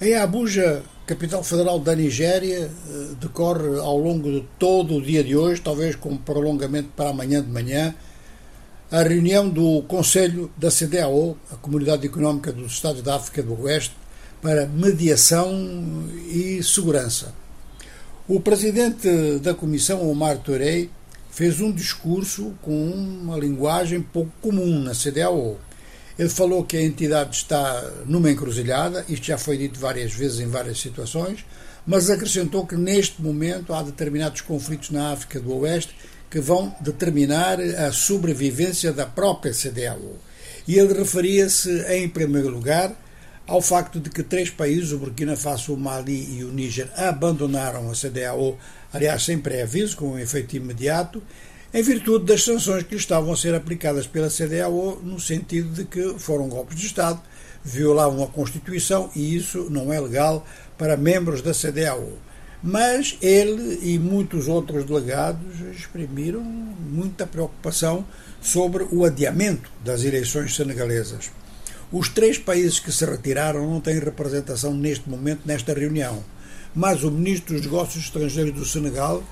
Em Abuja, capital federal da Nigéria, eh, decorre ao longo de todo o dia de hoje, talvez com prolongamento para amanhã de manhã, a reunião do Conselho da CDAO, a Comunidade Económica dos Estados da África do Oeste, para mediação e segurança. O presidente da Comissão, Omar Touré, fez um discurso com uma linguagem pouco comum na CDAO ele falou que a entidade está numa encruzilhada, isto já foi dito várias vezes em várias situações, mas acrescentou que neste momento há determinados conflitos na África do Oeste que vão determinar a sobrevivência da própria CDAO. E ele referia-se, em primeiro lugar, ao facto de que três países, o Burkina Faso, o Mali e o Níger, abandonaram a CDAO, aliás, sem pré-aviso, com um efeito imediato, em virtude das sanções que lhe estavam a ser aplicadas pela CDAO, no sentido de que foram golpes de Estado, violavam a Constituição e isso não é legal para membros da CDAO. Mas ele e muitos outros delegados exprimiram muita preocupação sobre o adiamento das eleições senegalesas. Os três países que se retiraram não têm representação neste momento nesta reunião, mas o ministro dos Negócios Estrangeiros do Senegal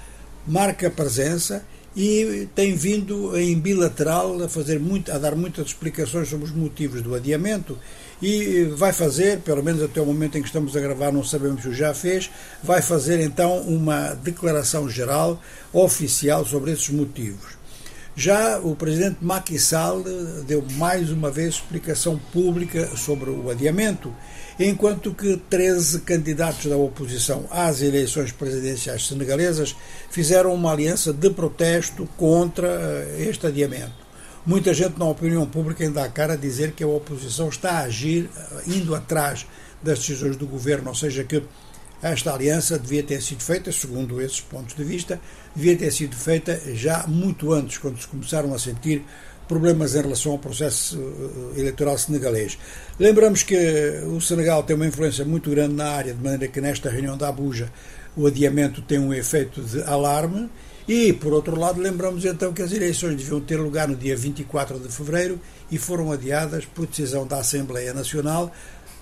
marca presença e tem vindo em bilateral a fazer muito, a dar muitas explicações sobre os motivos do adiamento e vai fazer, pelo menos até o momento em que estamos a gravar, não sabemos se o já fez, vai fazer então uma declaração geral oficial sobre esses motivos. Já o presidente Macky Sall deu mais uma vez explicação pública sobre o adiamento enquanto que 13 candidatos da oposição às eleições presidenciais senegalesas fizeram uma aliança de protesto contra eh, este adiamento. Muita gente na opinião pública ainda há cara a dizer que a oposição está a agir eh, indo atrás das decisões do governo, ou seja, que esta aliança devia ter sido feita, segundo esses pontos de vista, devia ter sido feita já muito antes, quando se começaram a sentir problemas em relação ao processo eh, eleitoral senegalês. Lembramos que o Senegal tem uma influência muito grande na área, de maneira que nesta reunião da Abuja o adiamento tem um efeito de alarme. E, por outro lado, lembramos então que as eleições deviam ter lugar no dia 24 de fevereiro e foram adiadas por decisão da Assembleia Nacional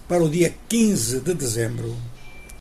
para o dia 15 de dezembro.